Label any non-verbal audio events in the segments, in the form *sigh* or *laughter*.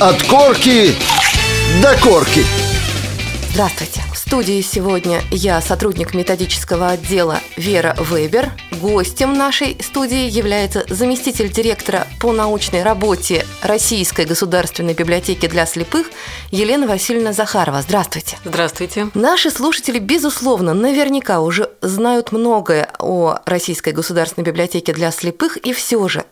От корки до корки. Здравствуйте. В студии сегодня я, сотрудник методического отдела Вера Вебер. Гостем нашей студии является заместитель директора по научной работе Российской государственной библиотеки для слепых Елена Васильевна Захарова. Здравствуйте. Здравствуйте. Наши слушатели, безусловно, наверняка уже знают многое о Российской государственной библиотеке для слепых, и все же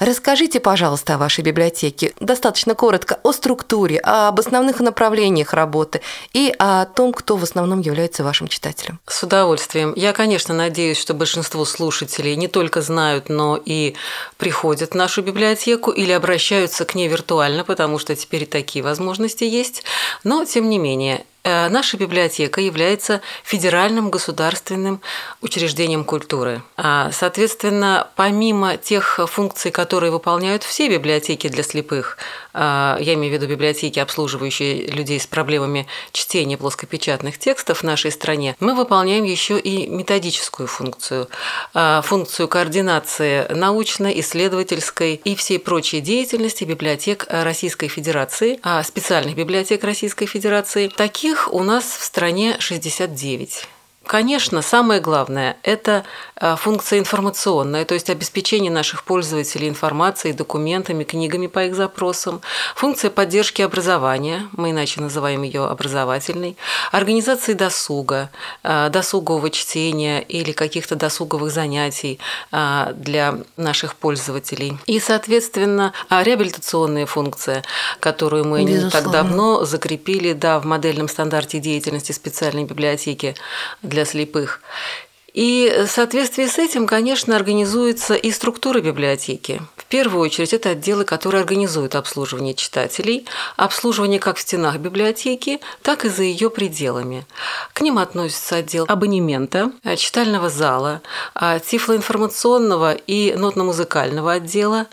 расскажите, пожалуйста, о вашей библиотеке. Достаточно коротко о структуре, об основных направлениях работы и о том, кто в основном является вашим читателем. С удовольствием. Я, конечно, надеюсь, что большинство слушателей не только знают, но и приходят в нашу библиотеку или обращаются к ней виртуально, потому что теперь такие возможности есть. Но, тем не менее, наша библиотека является федеральным государственным учреждением культуры. А, соответственно, помимо тех функций, которые выполняют все библиотеки для слепых, а, я имею в виду библиотеки, обслуживающие людей с проблемами чтения плоскопечатных текстов в нашей стране, мы выполняем еще и методическую функцию, а, функцию координации научной, исследовательской и всей прочей деятельности библиотек Российской Федерации, специальных библиотек Российской Федерации. Таких их у нас в стране 69. Конечно, самое главное – это э, функция информационная, то есть обеспечение наших пользователей информацией, документами, книгами по их запросам, функция поддержки образования, мы иначе называем ее образовательной, организации досуга, э, досугового чтения или каких-то досуговых занятий э, для наших пользователей. И, соответственно, реабилитационная функция, которую мы Безусловно. не так давно закрепили да, в модельном стандарте деятельности специальной библиотеки для для слепых. И в соответствии с этим, конечно, организуется и структура библиотеки. В первую очередь это отделы, которые организуют обслуживание читателей, обслуживание как в стенах библиотеки, так и за ее пределами. К ним относится отдел абонемента, читального зала, тифлоинформационного и нотно-музыкального отдела,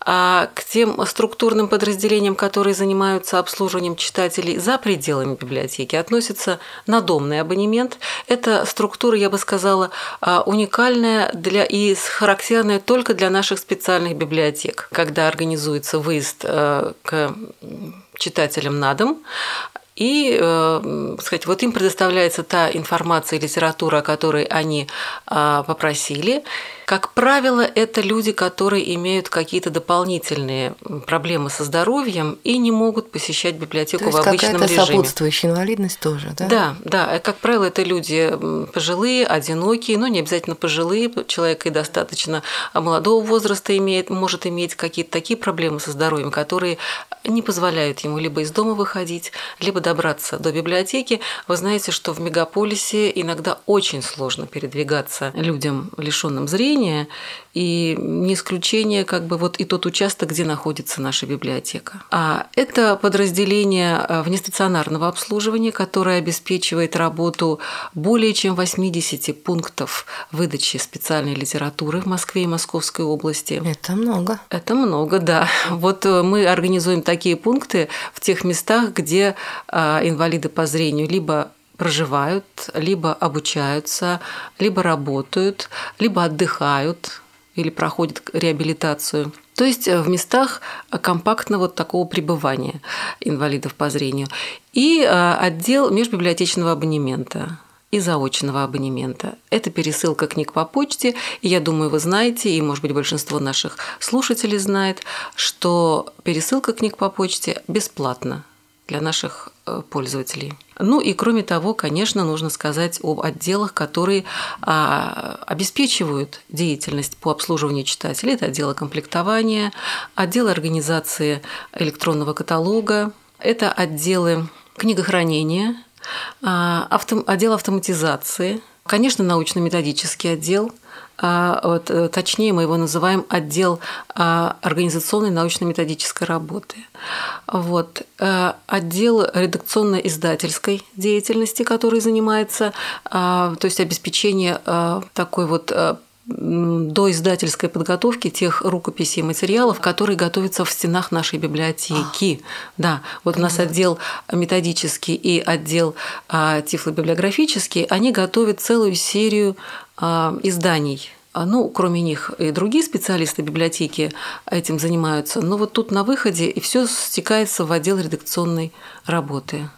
а к тем структурным подразделениям, которые занимаются обслуживанием читателей за пределами библиотеки, относится надомный абонемент. Это структура, я бы сказала, а, уникальная для, и характерная только для наших специальных библиотек. Когда организуется выезд э, к читателям на дом, и, э, сказать, вот им предоставляется та информация и литература, о которой они э, попросили. Как правило, это люди, которые имеют какие-то дополнительные проблемы со здоровьем и не могут посещать библиотеку То есть в обычном режиме. сопутствующая инвалидность тоже, да? Да, да. Как правило, это люди пожилые, одинокие, но не обязательно пожилые. Человек и достаточно молодого возраста имеет, может иметь какие-то такие проблемы со здоровьем, которые не позволяют ему либо из дома выходить, либо добраться до библиотеки. Вы знаете, что в мегаполисе иногда очень сложно передвигаться людям, лишенным зрения, и не исключение как бы вот и тот участок, где находится наша библиотека. А это подразделение э, внестационарного обслуживания, которое обеспечивает работу более чем 80 пунктов выдачи специальной литературы в Москве и Московской области. Это много. Это много, да. Вот э, мы организуем такие пункты в тех местах, где э, инвалиды по зрению либо проживают, либо обучаются, либо работают, либо отдыхают или проходят реабилитацию. То есть э, в местах компактного такого пребывания инвалидов по зрению. И э, отдел межбиблиотечного абонемента и заочного абонемента. Это пересылка книг по почте, и я думаю, вы знаете, и, может быть, большинство наших слушателей знает, что пересылка книг по почте бесплатна для наших э, пользователей. Ну и кроме того, конечно, нужно сказать об отделах, которые а, обеспечивают деятельность по обслуживанию читателей. Это отделы комплектования, отделы организации электронного каталога, это отделы книгохранения, а, авто, отдел автоматизации, конечно, научно-методический отдел – а, э, точнее мы его называем отдел а, организационной научно-методической работы. Вот. Э, отдел редакционно-издательской деятельности, который занимается, а, то есть обеспечение такой вот до издательской подготовки тех рукописей и материалов, которые готовятся в стенах нашей библиотеки. А, да, вот у нас отдел методический и отдел а, тифлобиблиографический, они готовят целую серию а, изданий А, ну, кроме них и другие специалисты библиотеки этим занимаются. Но вот тут на выходе и все стекается в отдел редакционной работы.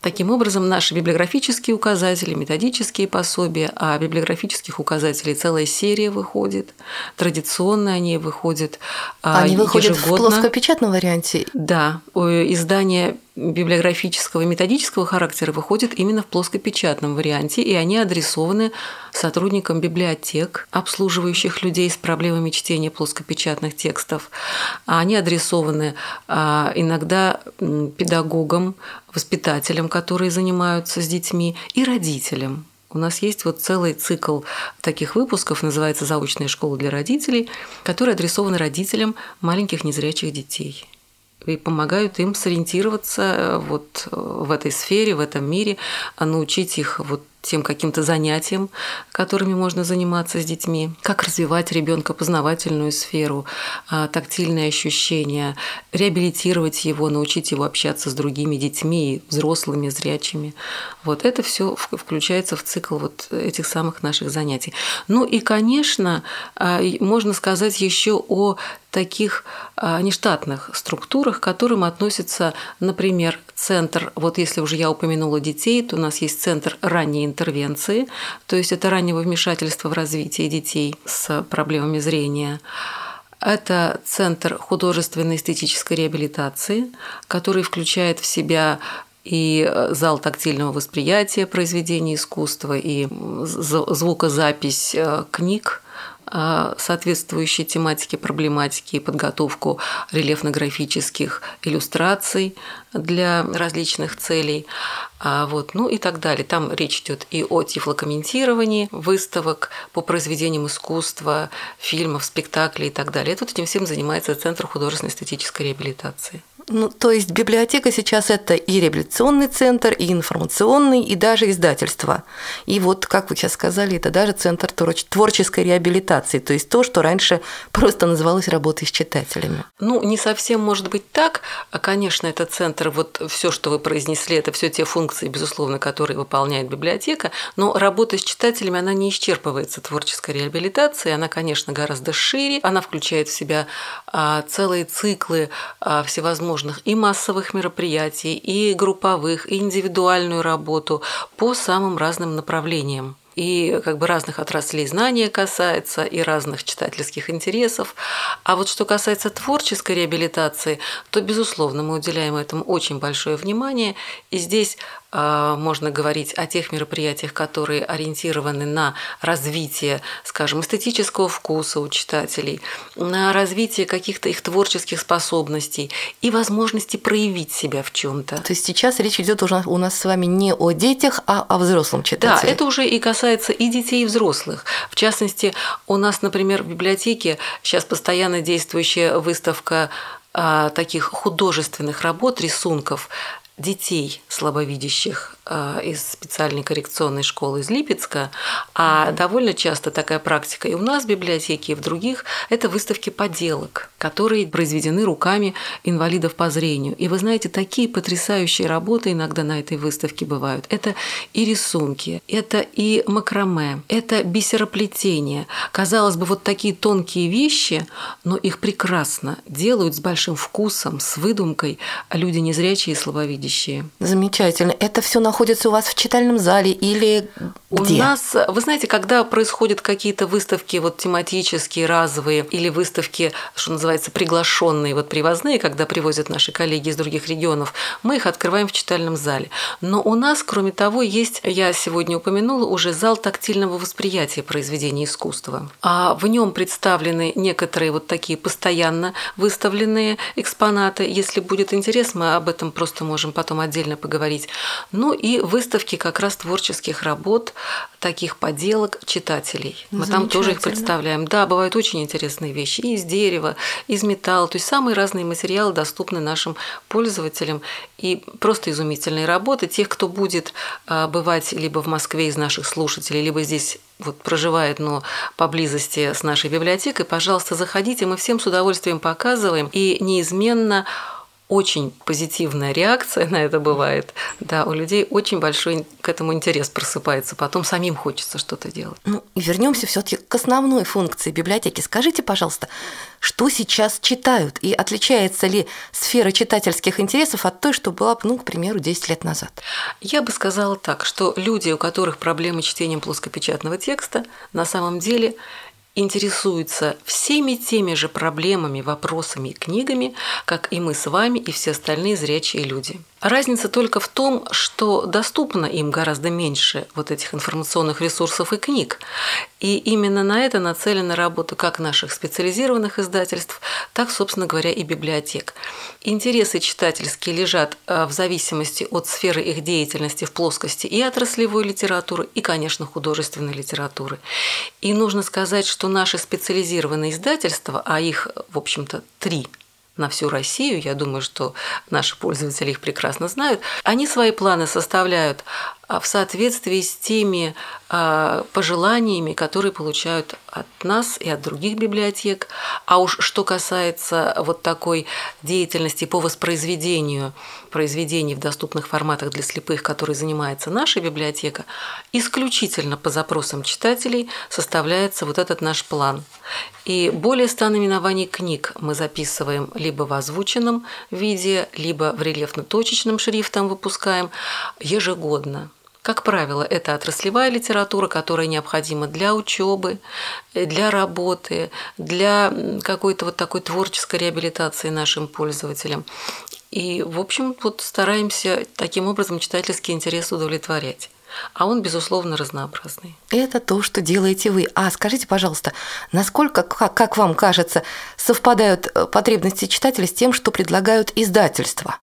Таким образом, наши библиографические указатели, методические пособия, а библиографических указателей целая серия выходит. Традиционно они выходят а, Они выходят ежегодно. в плоскопечатном варианте? Да. Издание библиографического и методического характера выходят именно в плоскопечатном варианте, и они адресованы сотрудникам библиотек, обслуживающих людей с проблемами чтения плоскопечатных текстов. Они адресованы а, иногда педагогам, воспитателям, которые занимаются с детьми, и родителям. У нас есть вот целый цикл таких выпусков, называется «Заочная школа для родителей», которые адресованы родителям маленьких незрячих детей и помогают им сориентироваться э, вот в этой сфере, в этом мире, а научить их вот тем каким-то занятиям, которыми можно заниматься с детьми, как развивать ребенка познавательную сферу, а, тактильные ощущения, реабилитировать его, научить его общаться с другими детьми, взрослыми, зрячими. Вот это все включается в цикл вот этих самых наших занятий. Ну и, конечно, а, можно сказать еще о таких а, нештатных структурах, к которым относится, например, центр, вот если уже я упомянула детей, то у нас есть центр ранней интервенции, то есть это раннего вмешательства в развитие детей с проблемами зрения. Это Центр художественной эстетической реабилитации, который включает в себя и зал тактильного восприятия произведений искусства, и звукозапись э, книг, соответствующей тематике, проблематики и подготовку рельефно-графических иллюстраций для различных целей, а вот, ну и так далее. Там речь идет и о тифлокомментировании выставок по произведениям искусства, фильмов, спектаклей и так далее. И тут этим всем занимается Центр художественной эстетической реабилитации. Ну, то есть библиотека сейчас это и реабилитационный центр, и информационный, и даже издательство. И вот, как вы сейчас сказали, это даже центр творческой реабилитации, то есть то, что раньше *laughs* просто называлось работой с читателями. Ну, не совсем может быть так. Конечно, это центр, вот все, что вы произнесли, это все те функции, безусловно, которые выполняет библиотека, но работа с читателями, она не исчерпывается творческой реабилитацией, она, конечно, гораздо шире, она включает в себя а, целые циклы а, всевозможных возможных и массовых мероприятий, и групповых, и индивидуальную работу по самым разным направлениям и как бы разных отраслей знания касается, и разных читательских интересов. А вот что касается творческой реабилитации, то, безусловно, мы уделяем этому очень большое внимание. И здесь можно говорить о тех мероприятиях, которые ориентированы на развитие, скажем, эстетического вкуса у читателей, на развитие каких-то их творческих способностей и возможности проявить себя в чем-то. То есть сейчас речь идет уже у нас с вами не о детях, а о взрослом читателе. Да, это уже и касается и детей, и взрослых. В частности, у нас, например, в библиотеке сейчас постоянно действующая выставка а, таких художественных работ, рисунков детей слабовидящих Э, из специальной коррекционной школы из Липецка, а довольно часто такая практика и у нас в библиотеке, и в других – это выставки поделок, которые произведены руками инвалидов по зрению. И вы знаете, такие потрясающие работы иногда на этой выставке бывают. Это и рисунки, это и макраме, это бисероплетение. Казалось бы, вот такие тонкие вещи, но их прекрасно делают с большим вкусом, с выдумкой люди незрячие и слабовидящие. Замечательно. Это все находится находится у вас в читальном зале или где? У нас, вы знаете, когда происходят какие-то выставки вот тематические, разовые, или выставки, что называется, приглашенные, вот привозные, когда привозят наши коллеги из других регионов, мы их открываем в читальном зале. Но у нас, кроме того, есть, я сегодня упомянула, уже зал тактильного восприятия произведений искусства. А в нем представлены некоторые вот такие постоянно выставленные экспонаты. Если будет интерес, мы об этом просто можем потом отдельно поговорить. Ну и выставки как раз творческих работ, таких поделок читателей. Мы там тоже их представляем. Да, бывают очень интересные вещи и из дерева, из металла. То есть самые разные материалы доступны нашим пользователям. И просто изумительные работы. Тех, кто будет а, бывать либо в Москве из наших слушателей, либо здесь вот проживает, но поблизости с нашей библиотекой, пожалуйста, заходите, мы всем с удовольствием показываем и неизменно очень позитивная реакция на это бывает. Да, у людей очень большой к этому интерес просыпается. Потом самим хочется что-то делать. Ну, вернемся все-таки к основной функции библиотеки. Скажите, пожалуйста, что сейчас читают? И отличается ли сфера читательских интересов от той, что была, ну, к примеру, 10 лет назад? Я бы сказала так, что люди, у которых проблемы чтением плоскопечатного текста, на самом деле интересуются всеми теми же проблемами, вопросами и книгами, как и мы с вами и все остальные зрячие люди. Разница только в том, что доступно им гораздо меньше вот этих информационных ресурсов и книг. И именно на это нацелена работа как наших специализированных издательств, так, собственно говоря, и библиотек. Интересы читательские лежат э, в зависимости от сферы их деятельности в плоскости и отраслевой литературы, и, конечно, художественной литературы. И нужно сказать, что наши специализированные издательства, а их, в общем-то, три на всю Россию, я думаю, что наши пользователи их прекрасно знают, они свои планы составляют а, в соответствии с теми пожеланиями, которые получают от нас и от других библиотек. А уж что касается вот такой деятельности по воспроизведению произведений в доступных форматах для слепых, которой занимается наша библиотека, исключительно по запросам читателей составляется вот этот наш план. И более ста наименований книг мы записываем либо в озвученном виде, либо в рельефно-точечном шрифтом выпускаем ежегодно. Как правило, это отраслевая литература, которая необходима для учебы, для работы, для какой-то вот такой творческой реабилитации нашим пользователям. И, в общем, вот стараемся таким образом читательский интерес удовлетворять. А он, безусловно, разнообразный. Это то, что делаете вы. А скажите, пожалуйста, насколько, как, как вам кажется, совпадают э, потребности читателя с тем, что предлагают издательства?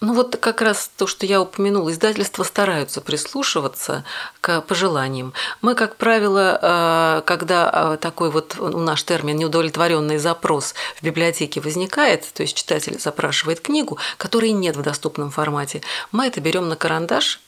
Ну вот как раз то, что я упомянула, издательства стараются прислушиваться к пожеланиям. Мы, как правило, э, когда э, такой вот у наш термин неудовлетворенный запрос в библиотеке возникает, то есть читатель запрашивает книгу, которой нет в доступном формате, мы это берем на карандаш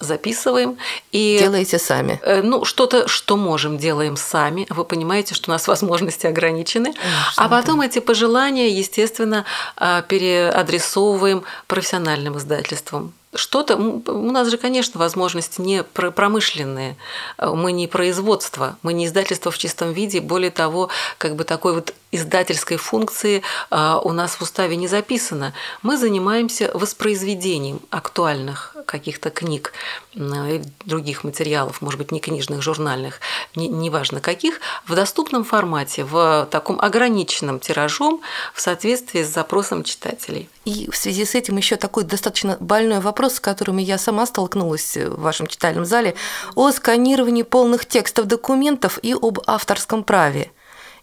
записываем. И, Делаете сами? Э, ну, что-то, что можем, делаем сами. Вы понимаете, что у нас *laughs* возможности ограничены. Конечно, а потом да. эти пожелания, естественно, а, переадресовываем профессиональным издательствам что-то... У нас же, конечно, возможности не промышленные. Мы не производство, мы не издательство в чистом виде. Более того, как бы такой вот издательской функции а, у нас в уставе не записано. Мы занимаемся воспроизведением актуальных каких-то книг и других материалов, может быть, не книжных, журнальных, неважно не каких, в доступном формате, в таком ограниченном тиражом в соответствии с запросом читателей. И в связи с этим еще такой достаточно больной вопрос, с которым я сама столкнулась в вашем читальном зале, о сканировании полных текстов документов и об авторском праве.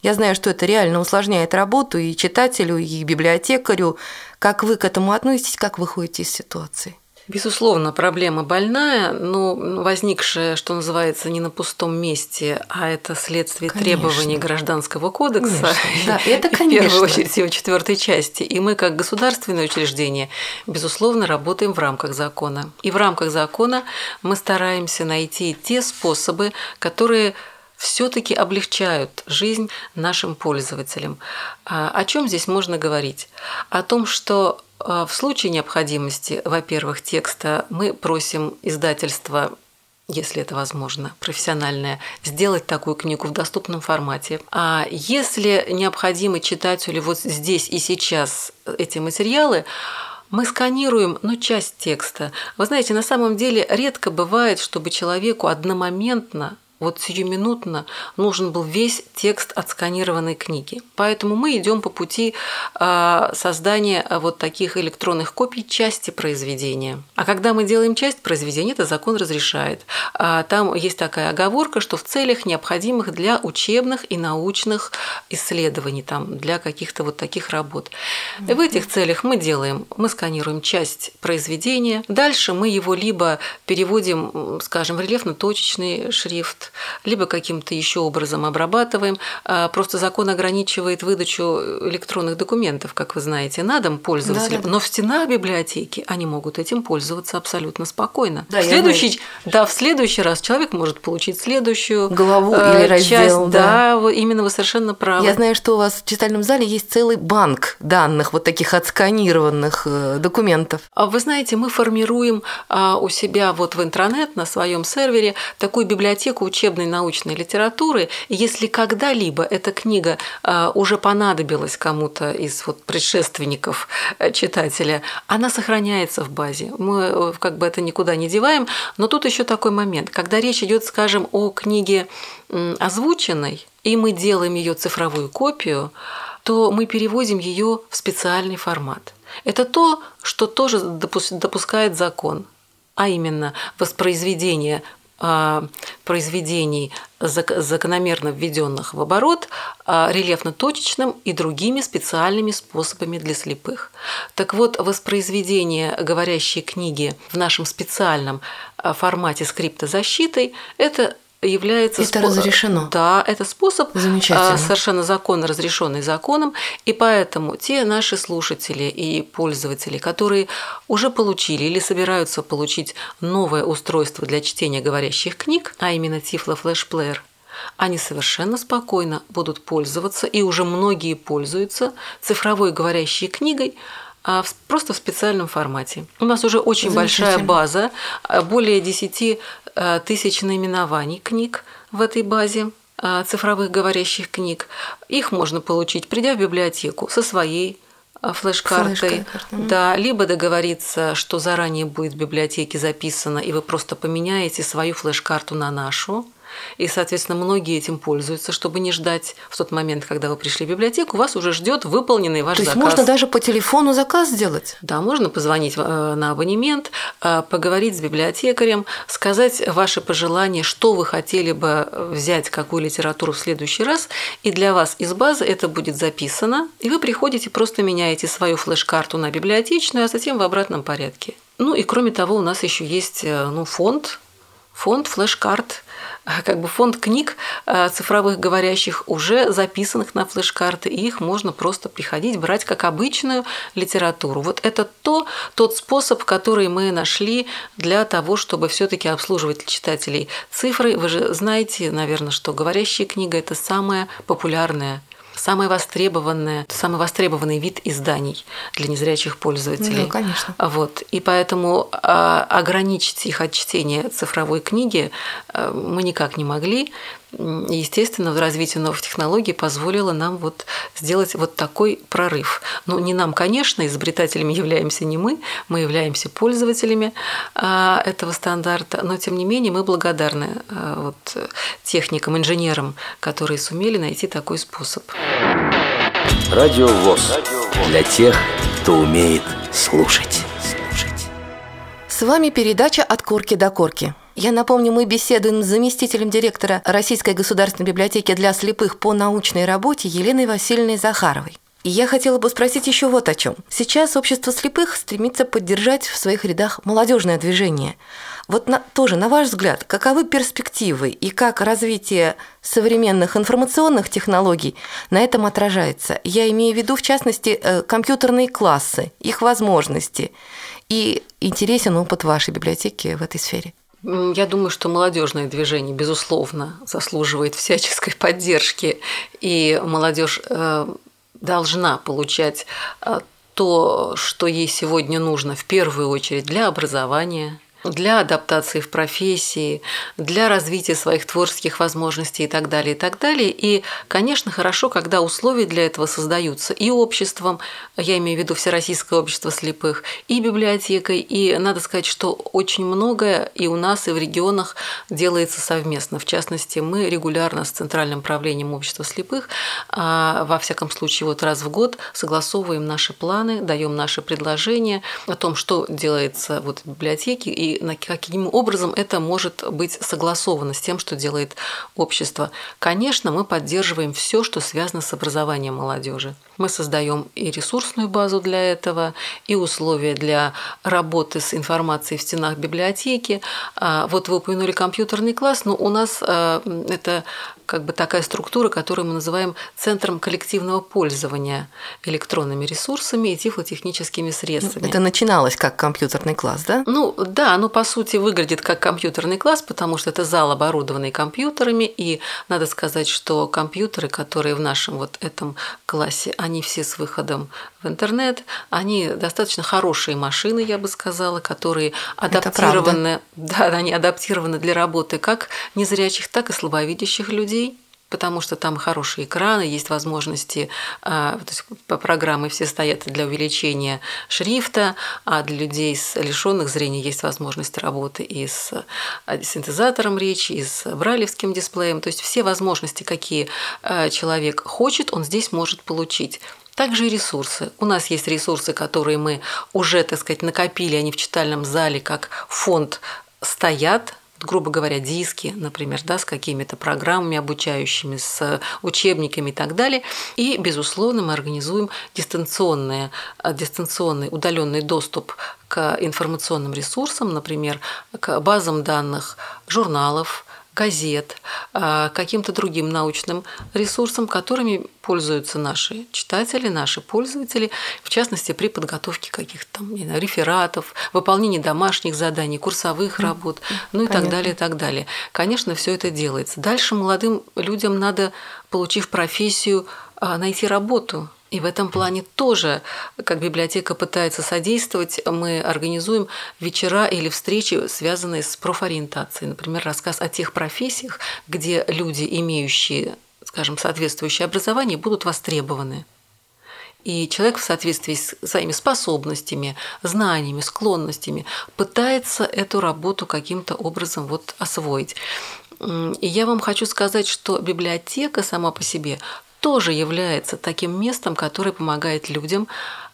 Я знаю, что это реально усложняет работу и читателю, и библиотекарю. Как вы к этому относитесь, как выходите из ситуации? Безусловно, проблема больная, но возникшая, что называется, не на пустом месте, а это следствие конечно. требований Гражданского кодекса. Конечно. *laughs* Да, это, конечно. В первую очередь его четвертой части. И мы, как государственное учреждение, безусловно, работаем в рамках закона. И в рамках закона мы стараемся найти те способы, которые все-таки облегчают жизнь нашим пользователям. А о чем здесь можно говорить? О том, что а, в случае необходимости, во-первых, текста мы просим издательства если это возможно, профессиональное, сделать такую книгу в доступном формате. А если необходимо читателю вот здесь и сейчас эти материалы, мы сканируем, ну, часть текста. Вы знаете, на самом деле редко бывает, чтобы человеку одномоментно вот сиюминутно нужен был весь текст отсканированной книги. Поэтому мы идем по пути а, создания вот таких электронных копий части произведения. А когда мы делаем часть произведения, это закон разрешает. А, там есть такая оговорка, что в целях необходимых для учебных и научных исследований, там, для каких-то вот таких работ. И в этих целях мы делаем, мы сканируем часть произведения, дальше мы его либо переводим, скажем, в рельефно-точечный шрифт, текст, либо каким-то еще образом обрабатываем. А, просто закон ограничивает выдачу электронных документов, как вы знаете, на дом пользователям. Да, да, да. Но в стенах библиотеки они могут этим пользоваться абсолютно спокойно. Да, в, следующий, да, в следующий раз человек может получить следующую главу э, или раздел. Часть, да. да, именно вы совершенно правы. Я знаю, что у вас в читальном зале есть целый банк данных, вот таких отсканированных э, документов. А вы знаете, мы формируем у себя вот в интернет на своем сервере такую библиотеку учебной научной литературы. Если когда-либо эта книга а, уже понадобилась кому-то из вот предшественников э, читателя, она сохраняется в базе. Мы э, как бы это никуда не деваем. Но тут еще такой момент, когда речь идет, скажем, о книге озвученной, и мы делаем ее цифровую копию, то мы переводим ее в специальный формат. Это то, что тоже допускает закон, а именно воспроизведение произведений, закономерно введенных в оборот, а, рельефно-точечным и другими специальными способами для слепых. Так вот, воспроизведение говорящей книги в нашем специальном а, формате скриптозащитой – это является это спо... разрешено. Да, это способ Замечательно. совершенно законно разрешенный законом, и поэтому те наши слушатели и пользователи, которые уже получили или собираются получить новое устройство для чтения говорящих книг, а именно Flash Player, они совершенно спокойно будут пользоваться, и уже многие пользуются цифровой говорящей книгой, а просто в специальном формате. У нас уже очень большая база, а, более 10 а, тысяч наименований книг в этой базе цифровых говорящих книг. Их можно получить, придя в библиотеку со своей флеш-картой, да, либо договориться, что заранее будет в библиотеке записано, и вы просто поменяете свою флеш-карту на нашу, и, соответственно, многие этим пользуются, чтобы не ждать в тот момент, когда вы пришли в библиотеку, вас уже ждет выполненный ваш То заказ. есть можно даже по телефону заказ сделать? Да, можно позвонить э, на абонемент, э, поговорить с библиотекарем, сказать ваши пожелания, что вы хотели бы взять, какую литературу в следующий раз, и для вас из базы это будет записано, и вы приходите, просто меняете свою флеш-карту на библиотечную, а затем в обратном порядке. Ну и кроме того, у нас еще есть э, ну, фонд, фонд флеш-карт, как бы фонд книг э, цифровых говорящих уже записанных на флеш-карты, и их можно просто приходить, брать как обычную литературу. Вот это то, тот способ, который мы нашли для того, чтобы все-таки обслуживать читателей цифры. Вы же знаете, наверное, что говорящая книга – это самая популярная самое востребованное, самый востребованный вид изданий для незрячих пользователей. Да, конечно. Вот. И поэтому а, ограничить их от чтения цифровой книги а, мы никак не могли. Естественно, развитие новых технологий позволило нам вот сделать вот такой прорыв. Ну, не нам, конечно, изобретателями являемся не мы, мы являемся пользователями а, этого стандарта, но тем не менее мы благодарны а, вот, техникам, инженерам, которые сумели найти такой способ. Радио ВОЗ. Для тех, кто умеет слушать. С вами передача «От корки до корки». Я напомню, мы беседуем с заместителем директора Российской государственной библиотеки для слепых по научной работе Еленой Васильевной Захаровой. И я хотела бы спросить еще вот о чем. Сейчас общество слепых стремится поддержать в своих рядах молодежное движение. Вот на, тоже, на ваш взгляд, каковы перспективы и как развитие современных информационных технологий на этом отражается? Я имею в виду, в частности, э, компьютерные классы, их возможности. И интересен опыт вашей библиотеки в этой сфере. Я думаю, что молодежное движение, безусловно, заслуживает всяческой *laughs* поддержки, и молодежь э, должна получать э, то, что ей сегодня нужно в первую очередь для образования, для адаптации в профессии, для развития своих творческих возможностей и так далее, и так далее. И, конечно, хорошо, когда условия для этого создаются и обществом, я имею в виду Всероссийское общество слепых, и библиотекой, и надо сказать, что очень многое и у нас, и в регионах делается совместно. В частности, мы регулярно с Центральным правлением общества слепых, а, во всяком случае, вот раз в год согласовываем наши планы, даем наши предложения о том, что делается вот в библиотеке и каким образом это может быть согласовано с тем, что делает общество. Конечно, мы поддерживаем все, что связано с образованием молодежи. Мы создаем и ресурсную базу для этого, и условия для работы с информацией в стенах библиотеки. А, вот вы упомянули компьютерный класс, но у нас а, это как бы такая структура, которую мы называем центром коллективного пользования электронными ресурсами и тифлотехническими средствами. Это начиналось как компьютерный класс, да? Ну да, оно по сути выглядит как компьютерный класс, потому что это зал, оборудованный компьютерами, и надо сказать, что компьютеры, которые в нашем вот этом классе, они все с выходом в интернет, они достаточно хорошие машины, я бы сказала, которые адаптированы, да, они адаптированы для работы как незрячих, так и слабовидящих людей потому что там хорошие экраны, есть возможности, а, то есть по программе все стоят для увеличения шрифта, а для людей с лишенных зрения есть возможность работы и с а, синтезатором речи, и с брайлевским дисплеем, то есть все возможности, какие а, человек хочет, он здесь может получить. Также и ресурсы. У нас есть ресурсы, которые мы уже, так сказать, накопили, они в читальном зале как фонд стоят, грубо говоря, диски, например, да, с какими-то программами обучающими, с учебниками и так далее. И, безусловно, мы организуем дистанционный, дистанционный удаленный доступ к информационным ресурсам, например, к базам данных журналов, газет, а, каким-то другим научным ресурсам, которыми пользуются наши читатели, наши пользователи, в частности, при подготовке каких-то там, не знаю, рефератов, выполнении домашних заданий, курсовых работ, ну и Понятно. так далее, и так далее. Конечно, все это делается. Дальше молодым людям надо, получив профессию, а, найти работу, и в этом плане тоже, как библиотека пытается содействовать, мы организуем вечера или встречи, связанные с профориентацией. Например, рассказ о тех профессиях, где люди, имеющие, скажем, соответствующее образование, будут востребованы. И человек в соответствии с своими способностями, знаниями, склонностями пытается эту работу каким-то образом вот освоить. И я вам хочу сказать, что библиотека сама по себе тоже является таким местом, которое помогает людям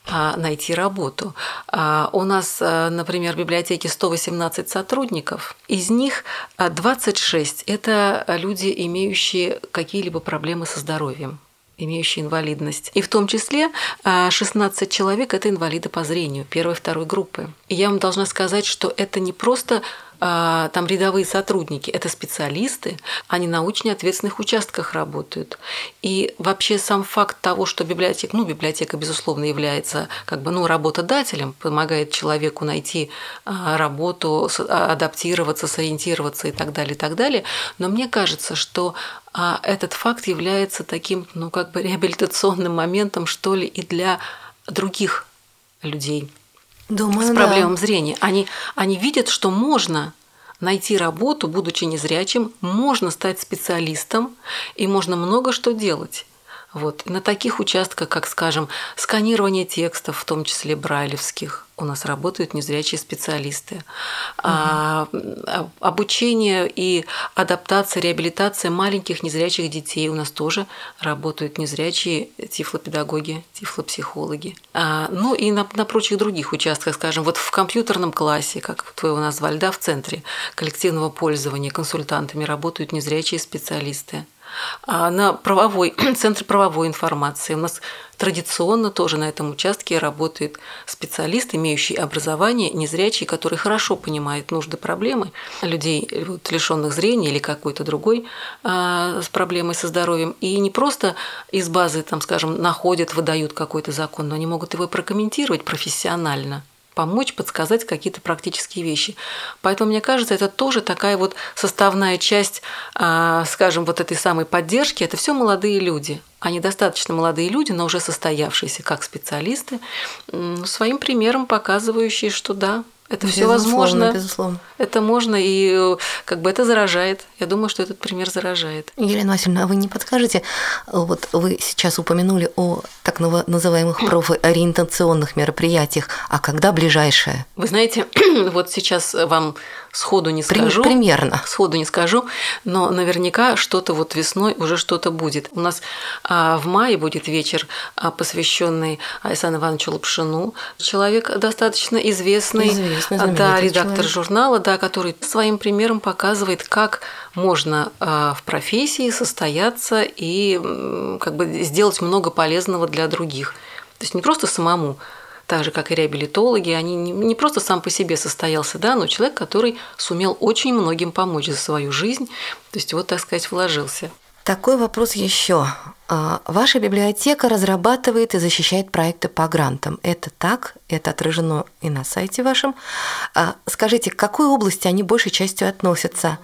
а, найти работу. А, у нас, а, например, в библиотеке 118 сотрудников, из них 26 – это люди, имеющие какие-либо проблемы со здоровьем имеющие инвалидность. И в том числе 16 человек – это инвалиды по зрению первой второй группы. И я вам должна сказать, что это не просто там рядовые сотрудники, это специалисты, они на очень ответственных участках работают. И вообще сам факт того, что библиотека, ну, библиотека, безусловно, является как бы, ну, работодателем, помогает человеку найти а, работу, а, адаптироваться, сориентироваться и так далее, и так далее. Но мне кажется, что этот факт является таким, ну, как бы реабилитационным моментом, что ли, и для других людей. Думаю, с проблемами да. зрения. Они, они видят, что можно найти работу, будучи незрячим, можно стать специалистом и можно много что делать. Вот. На таких участках, как, скажем, сканирование текстов, в том числе брайлевских, у нас работают незрячие специалисты. Угу. А, обучение и адаптация, реабилитация маленьких незрячих детей у нас тоже работают незрячие тифлопедагоги, тифлопсихологи. А, ну и на, на прочих других участках, скажем, вот в компьютерном классе, как вы его назвали, да, в центре коллективного пользования консультантами работают незрячие специалисты. А на правовой, *clears throat* центр правовой информации. У нас традиционно тоже на этом участке работает специалист, имеющий образование, незрячий, который хорошо понимает нужды проблемы людей, вот, лишенных зрения или какой-то другой а, с проблемой со здоровьем. И не просто из базы, там, скажем, находят, выдают какой-то закон, но они могут его прокомментировать профессионально помочь, подсказать какие-то практические вещи. Поэтому, мне кажется, это тоже такая вот составная часть, а, скажем, вот этой самой поддержки. Это все молодые люди. Они достаточно молодые люди, но уже состоявшиеся как специалисты, своим примером показывающие, что да, это все возможно. Безусловно. Это можно, и э, как бы это заражает. Я думаю, что этот пример заражает. Елена Васильевна, а вы не подскажете, вот вы сейчас упомянули о так называемых *clears throat* профориентационных мероприятиях, а когда ближайшее? Вы знаете, *clears throat* вот сейчас вам сходу не скажу. Примерно. Сходу не скажу, но наверняка что-то вот весной уже что-то будет. У нас а, в мае будет вечер, а, посвященный Айсану Ивановичу Лапшину. Человек достаточно известный, Известный, да, редактор человек. журнала, да, который своим примером показывает, как можно а, в профессии состояться и как бы сделать много полезного для других. То есть не просто самому так же, как и реабилитологи, они не, просто сам по себе состоялся, да, но человек, который сумел очень многим помочь за свою жизнь, то есть вот, так сказать, вложился. Такой вопрос еще. А, Ваша библиотека разрабатывает и защищает проекты по грантам. Это так? Это отражено и на сайте вашем. А, Скажите, к какой области они большей частью относятся?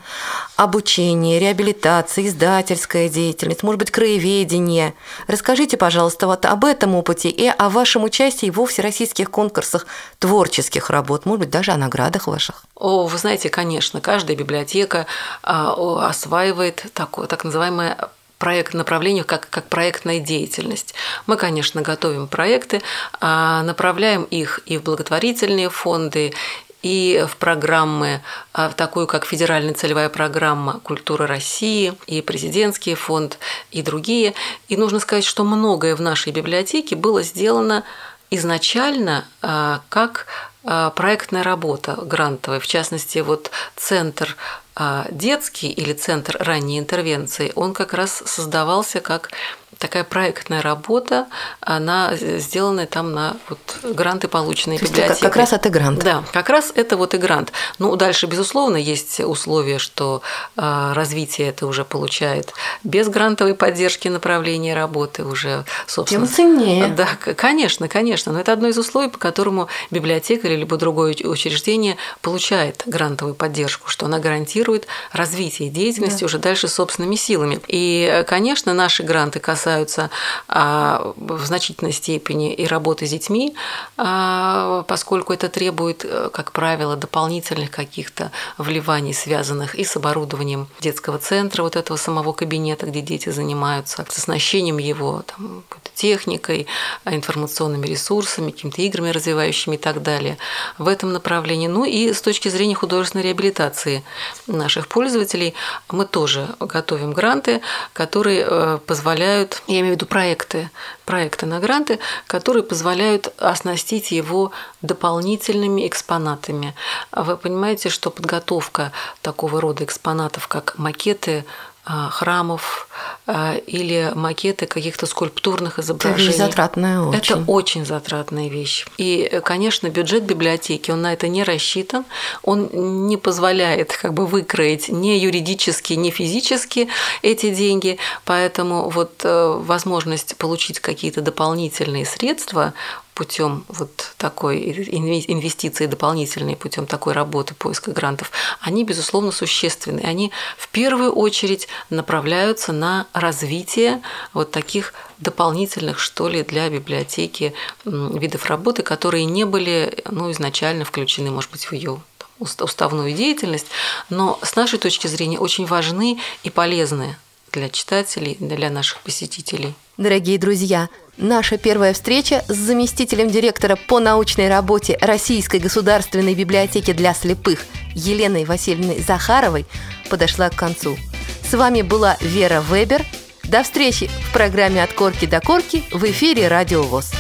Обучение, реабилитация, издательская деятельность, может быть, краеведение. Расскажите, пожалуйста, вот об этом опыте и о вашем участии во всероссийских конкурсах творческих работ, может быть, даже о наградах ваших. О, вы знаете, конечно, каждая библиотека а, осваивает такое, так называемое проект направление как, как проектная деятельность. Мы, конечно, готовим проекты, а, направляем их и в благотворительные фонды, и в программы, а, в такую как федеральная целевая программа «Культура России», и президентский фонд, и другие. И нужно сказать, что многое в нашей библиотеке было сделано изначально а, как проектная работа грантовая, в частности, вот центр а, детский или центр ранней интервенции, он как раз создавался как такая проектная работа, она сделанная там на вот гранты, полученные То библиотекой. как раз это грант. Да, как раз это вот и грант. Ну, дальше, безусловно, есть условия, что э, развитие это уже получает без грантовой поддержки направления работы уже, собственно. Тем ценнее. Да, конечно, конечно. Но это одно из условий, по которому библиотека или либо другое уч- учреждение получает грантовую поддержку, что она гарантирует развитие деятельности уже дальше собственными силами. И, э, конечно, наши гранты касаются а, в значительной степени и работы с детьми, а, поскольку это требует, э, как правило, дополнительных каких-то вливаний, связанных и с оборудованием детского центра, вот этого самого кабинета, где дети занимаются, с оснащением его там, техникой, а, информационными ресурсами, какими-то играми развивающими и так далее в этом направлении. Ну и с точки зрения художественной реабилитации наших пользователей мы тоже готовим гранты, которые э, позволяют, я имею в виду проекты, проекты на гранты, которые позволяют оснастить его дополнительными экспонатами. Вы понимаете, что подготовка такого рода экспонатов, как макеты храмов а, или макеты каких-то скульптурных Это изображений. вещь затратная очень. Это очень затратная вещь. И, конечно, бюджет библиотеки, он на это не рассчитан, он не позволяет как бы выкроить ни юридически, ни физически эти деньги, поэтому вот э, возможность получить какие-то дополнительные средства путем вот такой инве- инвестиции дополнительные, путем такой работы поиска грантов, они, безусловно, существенны. Они в первую очередь направляются на развитие вот таких дополнительных, что ли, для библиотеки видов работы, которые не были ну, изначально включены, может быть, в ее уст- уставную деятельность, но с нашей точки зрения очень важны и полезны для читателей, для наших посетителей. Дорогие друзья, наша первая встреча с заместителем директора по научной работе Российской государственной библиотеки для слепых Еленой Васильевной Захаровой подошла к концу. С вами была Вера Вебер. До встречи в программе «От корки до корки» в эфире «Радио ВОЗ».